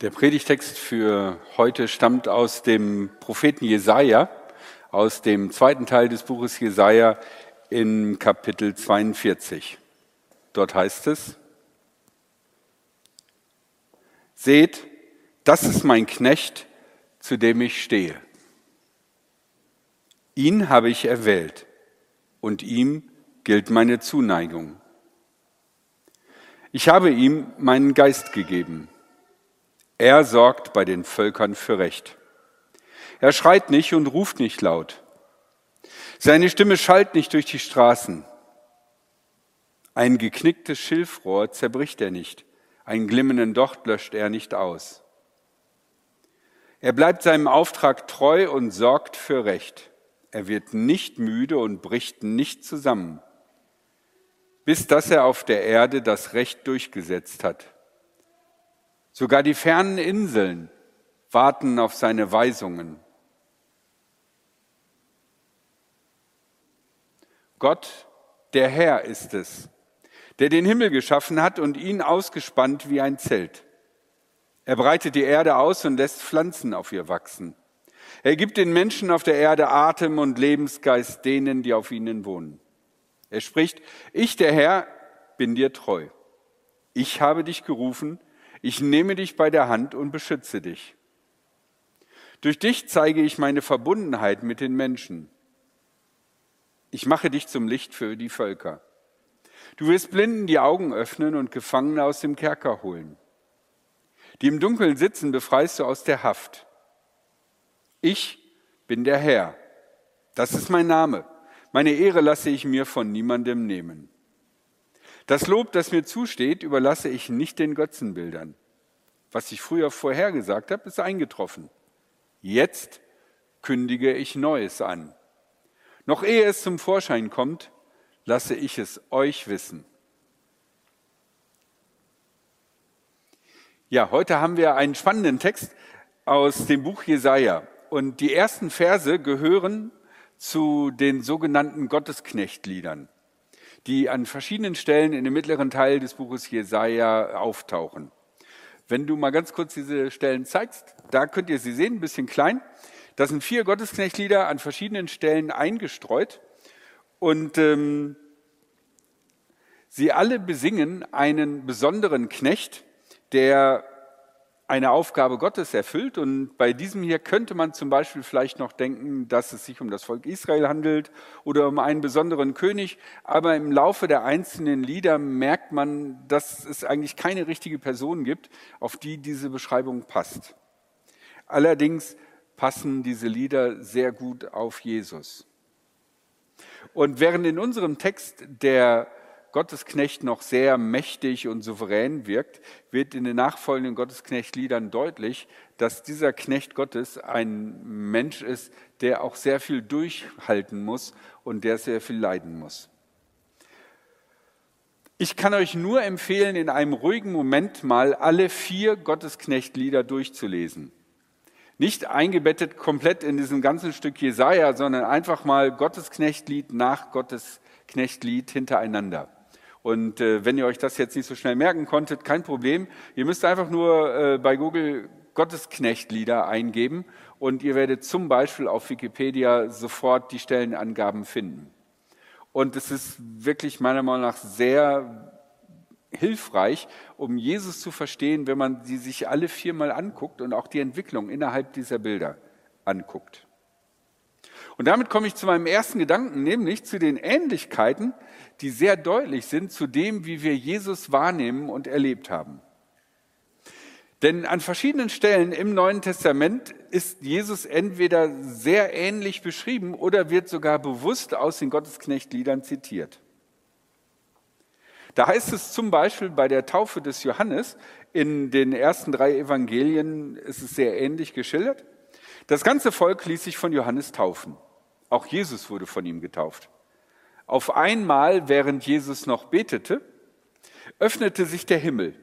Der Predigtext für heute stammt aus dem Propheten Jesaja, aus dem zweiten Teil des Buches Jesaja in Kapitel 42. Dort heißt es: Seht, das ist mein Knecht, zu dem ich stehe. Ihn habe ich erwählt und ihm gilt meine Zuneigung. Ich habe ihm meinen Geist gegeben er sorgt bei den Völkern für Recht. Er schreit nicht und ruft nicht laut. Seine Stimme schallt nicht durch die Straßen. Ein geknicktes Schilfrohr zerbricht er nicht, einen glimmenden Docht löscht er nicht aus. Er bleibt seinem Auftrag treu und sorgt für Recht. Er wird nicht müde und bricht nicht zusammen, bis dass er auf der Erde das Recht durchgesetzt hat. Sogar die fernen Inseln warten auf seine Weisungen. Gott, der Herr ist es, der den Himmel geschaffen hat und ihn ausgespannt wie ein Zelt. Er breitet die Erde aus und lässt Pflanzen auf ihr wachsen. Er gibt den Menschen auf der Erde Atem und Lebensgeist denen, die auf ihnen wohnen. Er spricht, ich, der Herr, bin dir treu. Ich habe dich gerufen, ich nehme dich bei der Hand und beschütze dich. Durch dich zeige ich meine Verbundenheit mit den Menschen. Ich mache dich zum Licht für die Völker. Du wirst Blinden die Augen öffnen und Gefangene aus dem Kerker holen. Die im Dunkeln sitzen, befreist du aus der Haft. Ich bin der Herr. Das ist mein Name. Meine Ehre lasse ich mir von niemandem nehmen. Das Lob, das mir zusteht, überlasse ich nicht den Götzenbildern. Was ich früher vorhergesagt habe, ist eingetroffen. Jetzt kündige ich Neues an. Noch ehe es zum Vorschein kommt, lasse ich es euch wissen. Ja, heute haben wir einen spannenden Text aus dem Buch Jesaja. Und die ersten Verse gehören zu den sogenannten Gottesknechtliedern die an verschiedenen Stellen in dem mittleren Teil des Buches Jesaja auftauchen. Wenn du mal ganz kurz diese Stellen zeigst, da könnt ihr sie sehen, ein bisschen klein. Das sind vier Gottesknechtlieder an verschiedenen Stellen eingestreut und ähm, sie alle besingen einen besonderen Knecht, der eine Aufgabe Gottes erfüllt. Und bei diesem hier könnte man zum Beispiel vielleicht noch denken, dass es sich um das Volk Israel handelt oder um einen besonderen König. Aber im Laufe der einzelnen Lieder merkt man, dass es eigentlich keine richtige Person gibt, auf die diese Beschreibung passt. Allerdings passen diese Lieder sehr gut auf Jesus. Und während in unserem Text der Gottesknecht noch sehr mächtig und souverän wirkt, wird in den nachfolgenden Gottesknechtliedern deutlich, dass dieser Knecht Gottes ein Mensch ist, der auch sehr viel durchhalten muss und der sehr viel leiden muss. Ich kann euch nur empfehlen, in einem ruhigen Moment mal alle vier Gottesknechtlieder durchzulesen. Nicht eingebettet komplett in diesem ganzen Stück Jesaja, sondern einfach mal Gottesknechtlied nach Gottesknechtlied hintereinander. Und äh, wenn ihr euch das jetzt nicht so schnell merken konntet, kein Problem. Ihr müsst einfach nur äh, bei Google Gottesknechtlieder eingeben und ihr werdet zum Beispiel auf Wikipedia sofort die Stellenangaben finden. Und es ist wirklich meiner Meinung nach sehr hilfreich, um Jesus zu verstehen, wenn man sie sich alle viermal anguckt und auch die Entwicklung innerhalb dieser Bilder anguckt. Und damit komme ich zu meinem ersten Gedanken, nämlich zu den Ähnlichkeiten, die sehr deutlich sind zu dem, wie wir Jesus wahrnehmen und erlebt haben. Denn an verschiedenen Stellen im Neuen Testament ist Jesus entweder sehr ähnlich beschrieben oder wird sogar bewusst aus den Gottesknechtliedern zitiert. Da heißt es zum Beispiel bei der Taufe des Johannes, in den ersten drei Evangelien ist es sehr ähnlich geschildert. Das ganze Volk ließ sich von Johannes taufen. Auch Jesus wurde von ihm getauft. Auf einmal, während Jesus noch betete, öffnete sich der Himmel.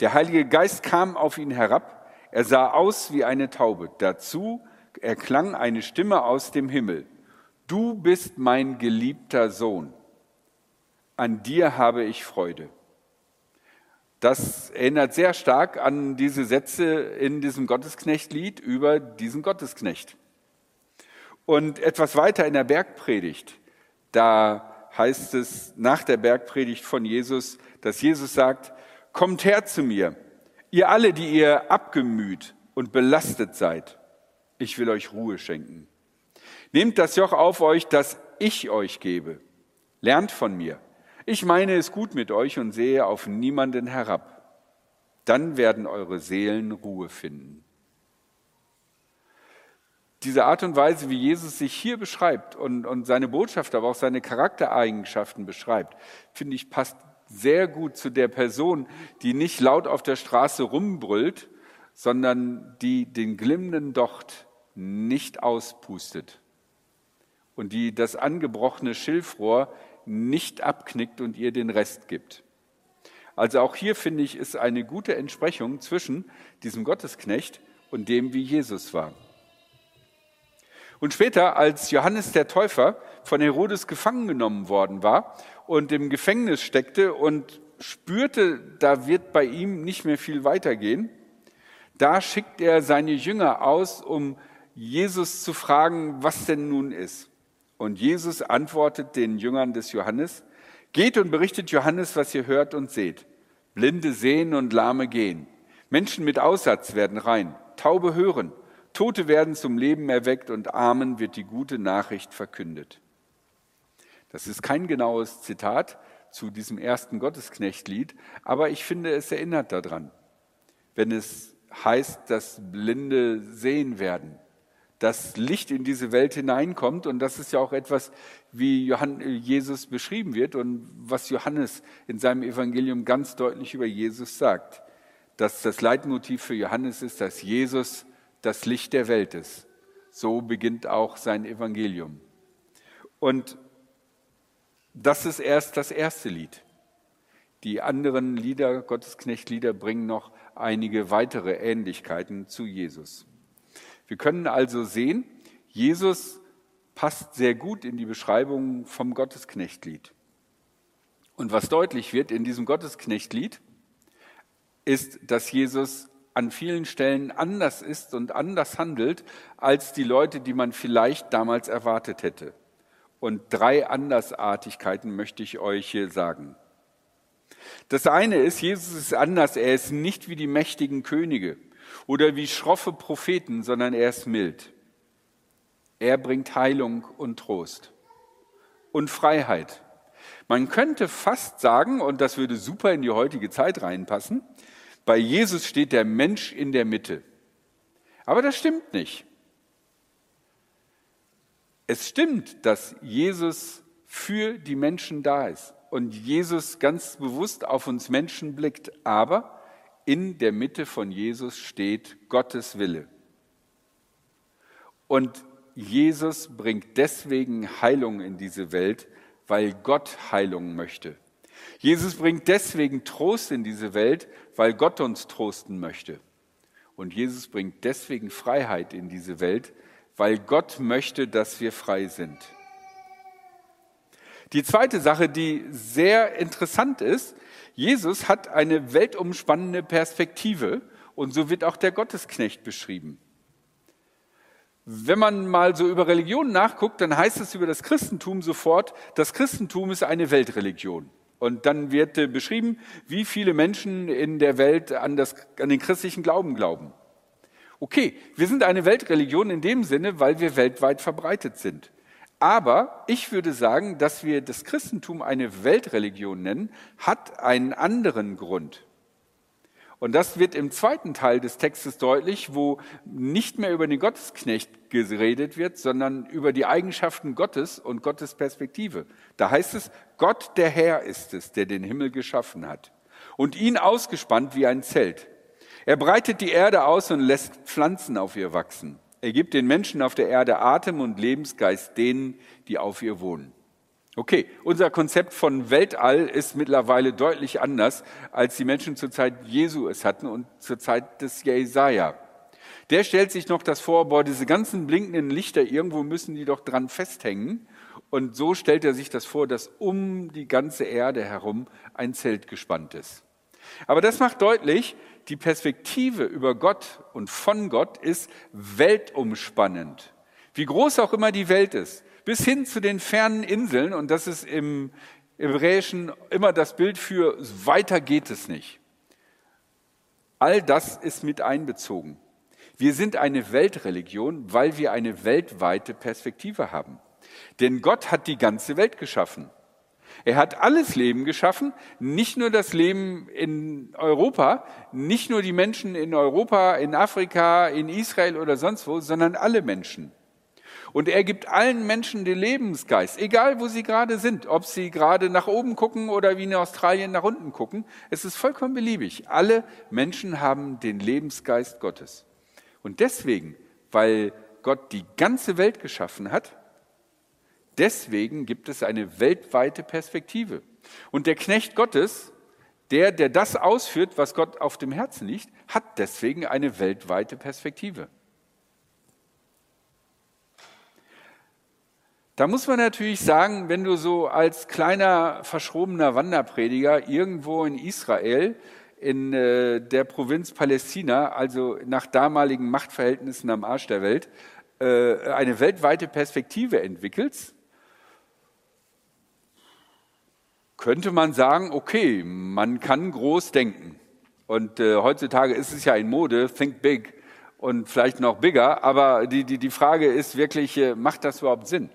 Der Heilige Geist kam auf ihn herab. Er sah aus wie eine Taube. Dazu erklang eine Stimme aus dem Himmel. Du bist mein geliebter Sohn. An dir habe ich Freude. Das erinnert sehr stark an diese Sätze in diesem Gottesknechtlied über diesen Gottesknecht. Und etwas weiter in der Bergpredigt, da heißt es nach der Bergpredigt von Jesus, dass Jesus sagt, kommt her zu mir, ihr alle, die ihr abgemüht und belastet seid, ich will euch Ruhe schenken. Nehmt das Joch auf euch, das ich euch gebe. Lernt von mir. Ich meine es gut mit euch und sehe auf niemanden herab. Dann werden eure Seelen Ruhe finden. Diese Art und Weise, wie Jesus sich hier beschreibt und, und seine Botschaft, aber auch seine Charaktereigenschaften beschreibt, finde ich, passt sehr gut zu der Person, die nicht laut auf der Straße rumbrüllt, sondern die den glimmenden Docht nicht auspustet und die das angebrochene Schilfrohr nicht abknickt und ihr den Rest gibt. Also auch hier finde ich, ist eine gute Entsprechung zwischen diesem Gottesknecht und dem, wie Jesus war. Und später, als Johannes der Täufer von Herodes gefangen genommen worden war und im Gefängnis steckte und spürte, da wird bei ihm nicht mehr viel weitergehen, da schickt er seine Jünger aus, um Jesus zu fragen, was denn nun ist. Und Jesus antwortet den Jüngern des Johannes, geht und berichtet Johannes, was ihr hört und seht. Blinde sehen und Lahme gehen. Menschen mit Aussatz werden rein. Taube hören. Tote werden zum Leben erweckt und Armen wird die gute Nachricht verkündet. Das ist kein genaues Zitat zu diesem ersten Gottesknechtlied, aber ich finde, es erinnert daran, wenn es heißt, dass Blinde sehen werden, dass Licht in diese Welt hineinkommt. Und das ist ja auch etwas, wie Jesus beschrieben wird und was Johannes in seinem Evangelium ganz deutlich über Jesus sagt. Dass das Leitmotiv für Johannes ist, dass Jesus das Licht der Welt ist. So beginnt auch sein Evangelium. Und das ist erst das erste Lied. Die anderen Lieder, Gottesknechtlieder, bringen noch einige weitere Ähnlichkeiten zu Jesus. Wir können also sehen, Jesus passt sehr gut in die Beschreibung vom Gottesknechtlied. Und was deutlich wird in diesem Gottesknechtlied, ist, dass Jesus an vielen Stellen anders ist und anders handelt als die Leute, die man vielleicht damals erwartet hätte. Und drei Andersartigkeiten möchte ich euch hier sagen. Das eine ist, Jesus ist anders. Er ist nicht wie die mächtigen Könige oder wie schroffe Propheten, sondern er ist mild. Er bringt Heilung und Trost und Freiheit. Man könnte fast sagen, und das würde super in die heutige Zeit reinpassen, bei Jesus steht der Mensch in der Mitte. Aber das stimmt nicht. Es stimmt, dass Jesus für die Menschen da ist und Jesus ganz bewusst auf uns Menschen blickt, aber in der Mitte von Jesus steht Gottes Wille. Und Jesus bringt deswegen Heilung in diese Welt, weil Gott Heilung möchte. Jesus bringt deswegen Trost in diese Welt, weil Gott uns trosten möchte. Und Jesus bringt deswegen Freiheit in diese Welt, weil Gott möchte, dass wir frei sind. Die zweite Sache, die sehr interessant ist, Jesus hat eine weltumspannende Perspektive und so wird auch der Gottesknecht beschrieben. Wenn man mal so über Religion nachguckt, dann heißt es über das Christentum sofort, das Christentum ist eine Weltreligion. Und dann wird äh, beschrieben, wie viele Menschen in der Welt an, das, an den christlichen Glauben glauben. Okay, wir sind eine Weltreligion in dem Sinne, weil wir weltweit verbreitet sind. Aber ich würde sagen, dass wir das Christentum eine Weltreligion nennen, hat einen anderen Grund. Und das wird im zweiten Teil des Textes deutlich, wo nicht mehr über den Gottesknecht geredet wird, sondern über die Eigenschaften Gottes und Gottes Perspektive. Da heißt es, Gott der Herr ist es, der den Himmel geschaffen hat und ihn ausgespannt wie ein Zelt. Er breitet die Erde aus und lässt Pflanzen auf ihr wachsen. Er gibt den Menschen auf der Erde Atem und Lebensgeist denen, die auf ihr wohnen. Okay, unser Konzept von Weltall ist mittlerweile deutlich anders, als die Menschen zur Zeit Jesu es hatten und zur Zeit des Jesaja. Der stellt sich noch das vor, boah, diese ganzen blinkenden Lichter, irgendwo müssen die doch dran festhängen. Und so stellt er sich das vor, dass um die ganze Erde herum ein Zelt gespannt ist. Aber das macht deutlich, die Perspektive über Gott und von Gott ist weltumspannend. Wie groß auch immer die Welt ist, bis hin zu den fernen Inseln, und das ist im Hebräischen immer das Bild für weiter geht es nicht. All das ist mit einbezogen. Wir sind eine Weltreligion, weil wir eine weltweite Perspektive haben. Denn Gott hat die ganze Welt geschaffen. Er hat alles Leben geschaffen, nicht nur das Leben in Europa, nicht nur die Menschen in Europa, in Afrika, in Israel oder sonst wo, sondern alle Menschen. Und er gibt allen Menschen den Lebensgeist, egal wo sie gerade sind, ob sie gerade nach oben gucken oder wie in Australien nach unten gucken. Es ist vollkommen beliebig. Alle Menschen haben den Lebensgeist Gottes. Und deswegen, weil Gott die ganze Welt geschaffen hat, deswegen gibt es eine weltweite Perspektive. Und der Knecht Gottes, der, der das ausführt, was Gott auf dem Herzen liegt, hat deswegen eine weltweite Perspektive. Da muss man natürlich sagen, wenn du so als kleiner verschrobener Wanderprediger irgendwo in Israel in äh, der Provinz Palästina, also nach damaligen Machtverhältnissen am Arsch der Welt, äh, eine weltweite Perspektive entwickelst, könnte man sagen, okay, man kann groß denken. Und äh, heutzutage ist es ja in Mode, think big und vielleicht noch bigger, aber die, die, die Frage ist wirklich, äh, macht das überhaupt Sinn?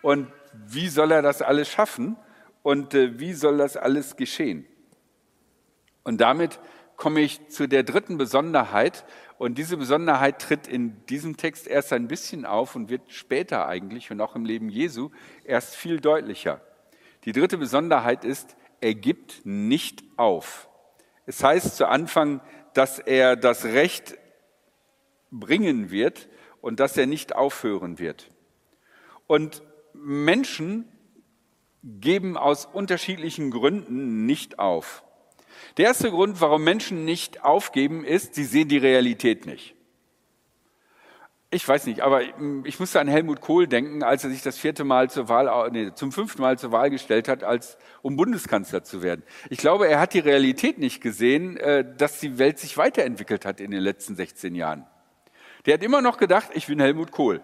Und wie soll er das alles schaffen? Und äh, wie soll das alles geschehen? Und damit komme ich zu der dritten Besonderheit. Und diese Besonderheit tritt in diesem Text erst ein bisschen auf und wird später eigentlich und auch im Leben Jesu erst viel deutlicher. Die dritte Besonderheit ist, er gibt nicht auf. Es heißt zu Anfang, dass er das Recht bringen wird und dass er nicht aufhören wird. Und Menschen geben aus unterschiedlichen Gründen nicht auf. Der erste Grund, warum Menschen nicht aufgeben, ist, sie sehen die Realität nicht. Ich weiß nicht, aber ich musste an Helmut Kohl denken, als er sich das vierte Mal zur Wahl, nee, zum fünften Mal zur Wahl gestellt hat, als, um Bundeskanzler zu werden. Ich glaube, er hat die Realität nicht gesehen, äh, dass die Welt sich weiterentwickelt hat in den letzten 16 Jahren. Der hat immer noch gedacht, ich bin Helmut Kohl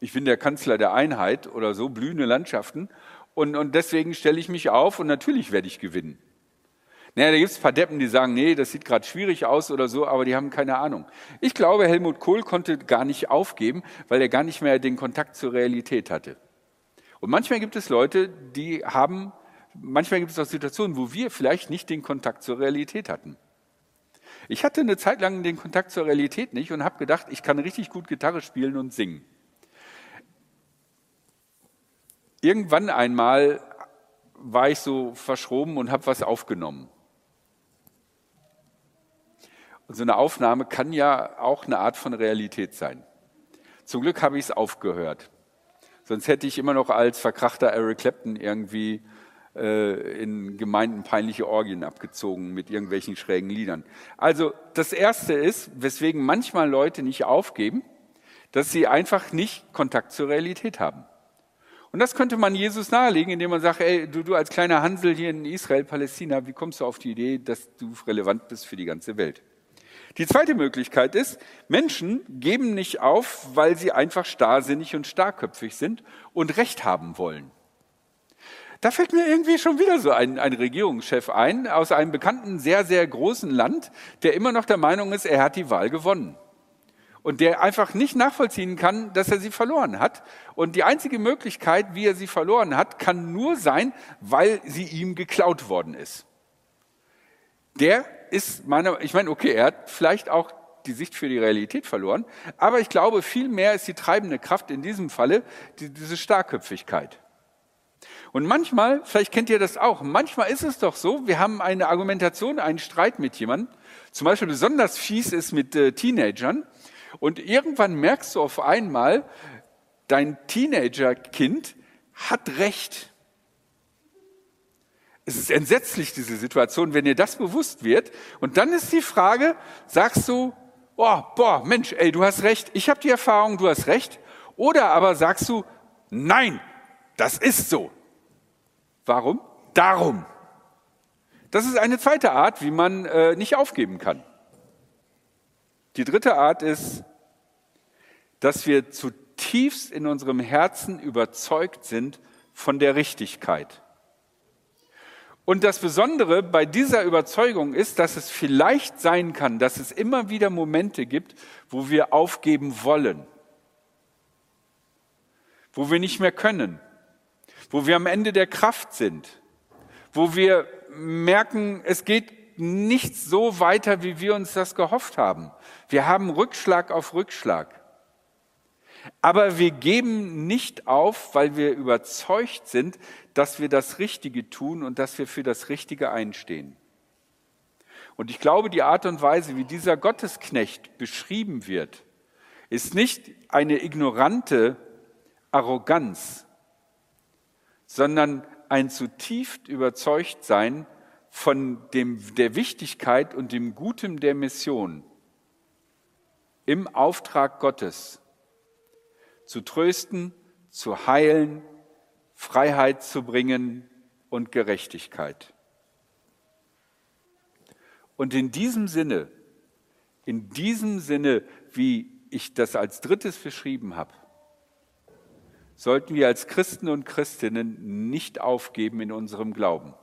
ich bin der Kanzler der Einheit oder so, blühende Landschaften. Und, und deswegen stelle ich mich auf und natürlich werde ich gewinnen. Naja, da gibt es Deppen, die sagen, nee, das sieht gerade schwierig aus oder so, aber die haben keine Ahnung. Ich glaube, Helmut Kohl konnte gar nicht aufgeben, weil er gar nicht mehr den Kontakt zur Realität hatte. Und manchmal gibt es Leute, die haben, manchmal gibt es auch Situationen, wo wir vielleicht nicht den Kontakt zur Realität hatten. Ich hatte eine Zeit lang den Kontakt zur Realität nicht und habe gedacht, ich kann richtig gut Gitarre spielen und singen. Irgendwann einmal war ich so verschroben und habe was aufgenommen. Und so eine Aufnahme kann ja auch eine Art von Realität sein. Zum Glück habe ich es aufgehört. Sonst hätte ich immer noch als verkrachter Eric Clapton irgendwie äh, in Gemeinden peinliche Orgien abgezogen mit irgendwelchen schrägen Liedern. Also das Erste ist, weswegen manchmal Leute nicht aufgeben, dass sie einfach nicht Kontakt zur Realität haben. Und das könnte man Jesus nahelegen, indem man sagt, ey, du, du als kleiner Hansel hier in Israel, Palästina, wie kommst du auf die Idee, dass du relevant bist für die ganze Welt? Die zweite Möglichkeit ist, Menschen geben nicht auf, weil sie einfach starrsinnig und starrköpfig sind und Recht haben wollen. Da fällt mir irgendwie schon wieder so ein, ein Regierungschef ein aus einem bekannten, sehr, sehr großen Land, der immer noch der Meinung ist, er hat die Wahl gewonnen und der einfach nicht nachvollziehen kann, dass er sie verloren hat. Und die einzige Möglichkeit, wie er sie verloren hat, kann nur sein, weil sie ihm geklaut worden ist. Der ist meiner, ich meine, okay, er hat vielleicht auch die Sicht für die Realität verloren, aber ich glaube, viel mehr ist die treibende Kraft in diesem Falle die, diese Starkköpfigkeit. Und manchmal, vielleicht kennt ihr das auch, manchmal ist es doch so, wir haben eine Argumentation, einen Streit mit jemandem, zum Beispiel besonders fies ist mit äh, Teenagern, und irgendwann merkst du auf einmal, dein Teenagerkind hat recht. Es ist entsetzlich, diese Situation, wenn dir das bewusst wird. Und dann ist die Frage, sagst du, oh, boah, Mensch, ey, du hast recht, ich habe die Erfahrung, du hast recht. Oder aber sagst du, nein, das ist so. Warum? Darum. Das ist eine zweite Art, wie man äh, nicht aufgeben kann. Die dritte Art ist, dass wir zutiefst in unserem Herzen überzeugt sind von der Richtigkeit. Und das Besondere bei dieser Überzeugung ist, dass es vielleicht sein kann, dass es immer wieder Momente gibt, wo wir aufgeben wollen, wo wir nicht mehr können, wo wir am Ende der Kraft sind, wo wir merken, es geht nicht so weiter, wie wir uns das gehofft haben. Wir haben Rückschlag auf Rückschlag. Aber wir geben nicht auf, weil wir überzeugt sind, dass wir das Richtige tun und dass wir für das Richtige einstehen. Und ich glaube, die Art und Weise, wie dieser Gottesknecht beschrieben wird, ist nicht eine ignorante Arroganz, sondern ein zutiefst überzeugt sein von dem, der Wichtigkeit und dem Guten der Mission im Auftrag Gottes zu trösten, zu heilen, Freiheit zu bringen und Gerechtigkeit. Und in diesem Sinne, in diesem Sinne, wie ich das als drittes beschrieben habe, sollten wir als Christen und Christinnen nicht aufgeben in unserem Glauben.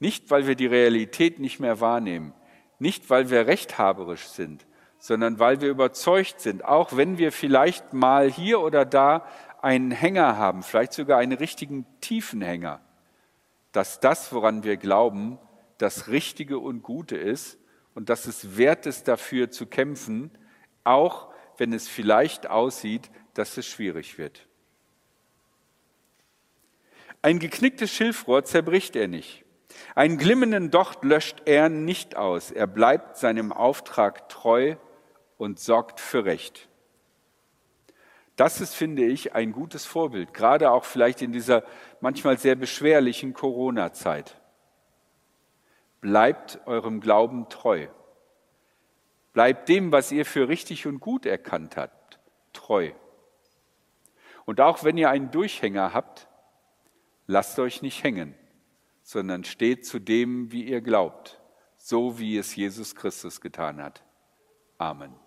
Nicht, weil wir die Realität nicht mehr wahrnehmen, nicht, weil wir rechthaberisch sind, sondern weil wir überzeugt sind, auch wenn wir vielleicht mal hier oder da einen Hänger haben, vielleicht sogar einen richtigen tiefen Hänger, dass das, woran wir glauben, das Richtige und Gute ist und dass es wert ist, dafür zu kämpfen, auch wenn es vielleicht aussieht, dass es schwierig wird. Ein geknicktes Schilfrohr zerbricht er nicht. Einen glimmenden Docht löscht er nicht aus. Er bleibt seinem Auftrag treu und sorgt für Recht. Das ist, finde ich, ein gutes Vorbild, gerade auch vielleicht in dieser manchmal sehr beschwerlichen Corona-Zeit. Bleibt eurem Glauben treu. Bleibt dem, was ihr für richtig und gut erkannt habt, treu. Und auch wenn ihr einen Durchhänger habt, lasst euch nicht hängen, sondern steht zu dem, wie ihr glaubt, so wie es Jesus Christus getan hat. Amen.